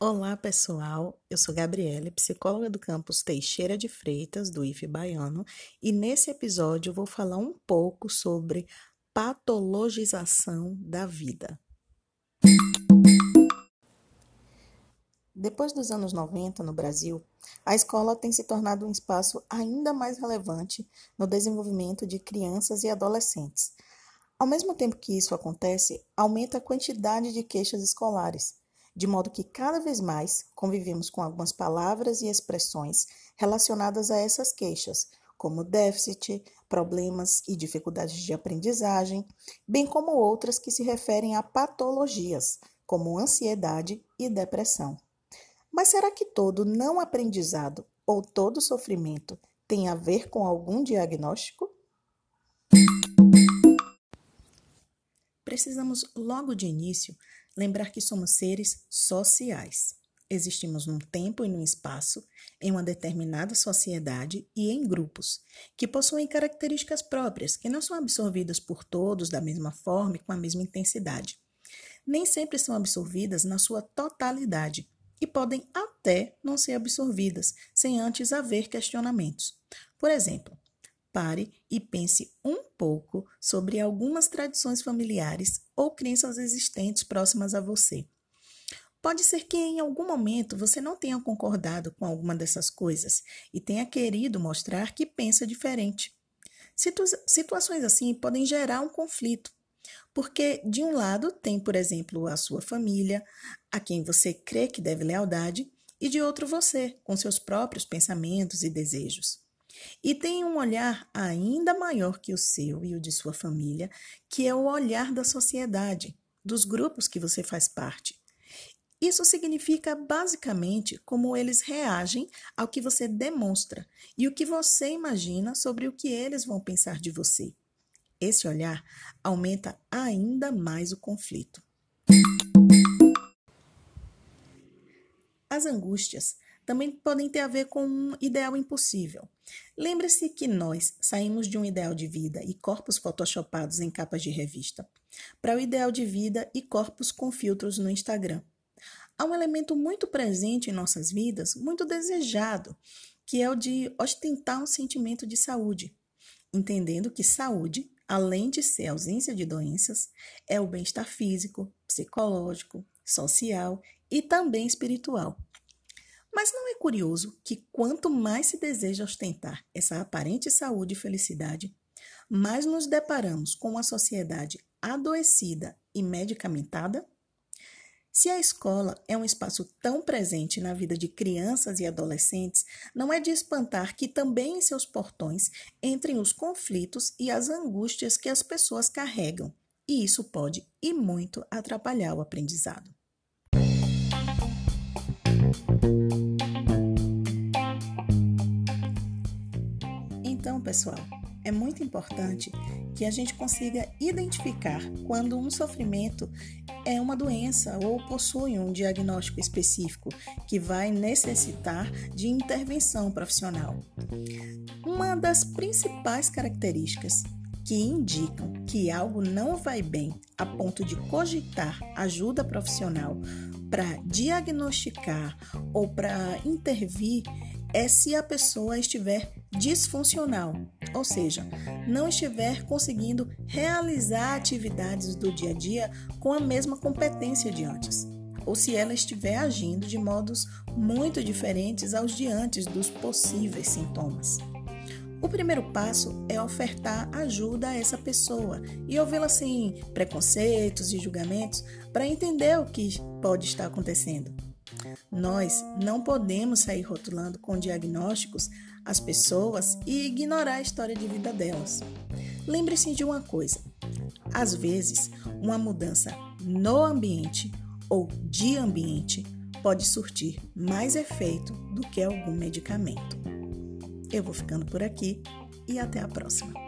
Olá, pessoal. Eu sou Gabriele, psicóloga do campus Teixeira de Freitas, do IF Baiano, e nesse episódio vou falar um pouco sobre patologização da vida. Depois dos anos 90 no Brasil, a escola tem se tornado um espaço ainda mais relevante no desenvolvimento de crianças e adolescentes. Ao mesmo tempo que isso acontece, aumenta a quantidade de queixas escolares, de modo que cada vez mais convivemos com algumas palavras e expressões relacionadas a essas queixas, como déficit, problemas e dificuldades de aprendizagem, bem como outras que se referem a patologias, como ansiedade e depressão. Mas será que todo não aprendizado ou todo sofrimento tem a ver com algum diagnóstico? Precisamos, logo de início, lembrar que somos seres sociais. Existimos num tempo e num espaço, em uma determinada sociedade e em grupos, que possuem características próprias, que não são absorvidas por todos da mesma forma e com a mesma intensidade. Nem sempre são absorvidas na sua totalidade, e podem até não ser absorvidas sem antes haver questionamentos. Por exemplo, pare e pense um pouco sobre algumas tradições familiares ou crenças existentes próximas a você. Pode ser que em algum momento você não tenha concordado com alguma dessas coisas e tenha querido mostrar que pensa diferente. Situ situações assim podem gerar um conflito, porque, de um lado, tem, por exemplo, a sua família, a quem você crê que deve lealdade, e de outro, você, com seus próprios pensamentos e desejos. E tem um olhar ainda maior que o seu e o de sua família, que é o olhar da sociedade, dos grupos que você faz parte. Isso significa basicamente como eles reagem ao que você demonstra e o que você imagina sobre o que eles vão pensar de você. Esse olhar aumenta ainda mais o conflito. As angústias também podem ter a ver com um ideal impossível. Lembre-se que nós saímos de um ideal de vida e corpos photoshopados em capas de revista para o ideal de vida e corpos com filtros no Instagram. Há um elemento muito presente em nossas vidas, muito desejado, que é o de ostentar um sentimento de saúde, entendendo que saúde além de ser ausência de doenças, é o bem-estar físico, psicológico, social e também espiritual. Mas não é curioso que quanto mais se deseja ostentar essa aparente saúde e felicidade, mais nos deparamos com uma sociedade adoecida e medicamentada? Se a escola é um espaço tão presente na vida de crianças e adolescentes, não é de espantar que também em seus portões entrem os conflitos e as angústias que as pessoas carregam, e isso pode e muito atrapalhar o aprendizado. Pessoal, é muito importante que a gente consiga identificar quando um sofrimento é uma doença ou possui um diagnóstico específico que vai necessitar de intervenção profissional. Uma das principais características que indicam que algo não vai bem a ponto de cogitar ajuda profissional para diagnosticar ou para intervir é se a pessoa estiver disfuncional, ou seja, não estiver conseguindo realizar atividades do dia a dia com a mesma competência de antes, ou se ela estiver agindo de modos muito diferentes aos de antes dos possíveis sintomas. O primeiro passo é ofertar ajuda a essa pessoa e ouvi-la sem preconceitos e julgamentos para entender o que pode estar acontecendo. Nós não podemos sair rotulando com diagnósticos as pessoas e ignorar a história de vida delas. Lembre-se de uma coisa: às vezes, uma mudança no ambiente ou de ambiente pode surtir mais efeito do que algum medicamento. Eu vou ficando por aqui e até a próxima.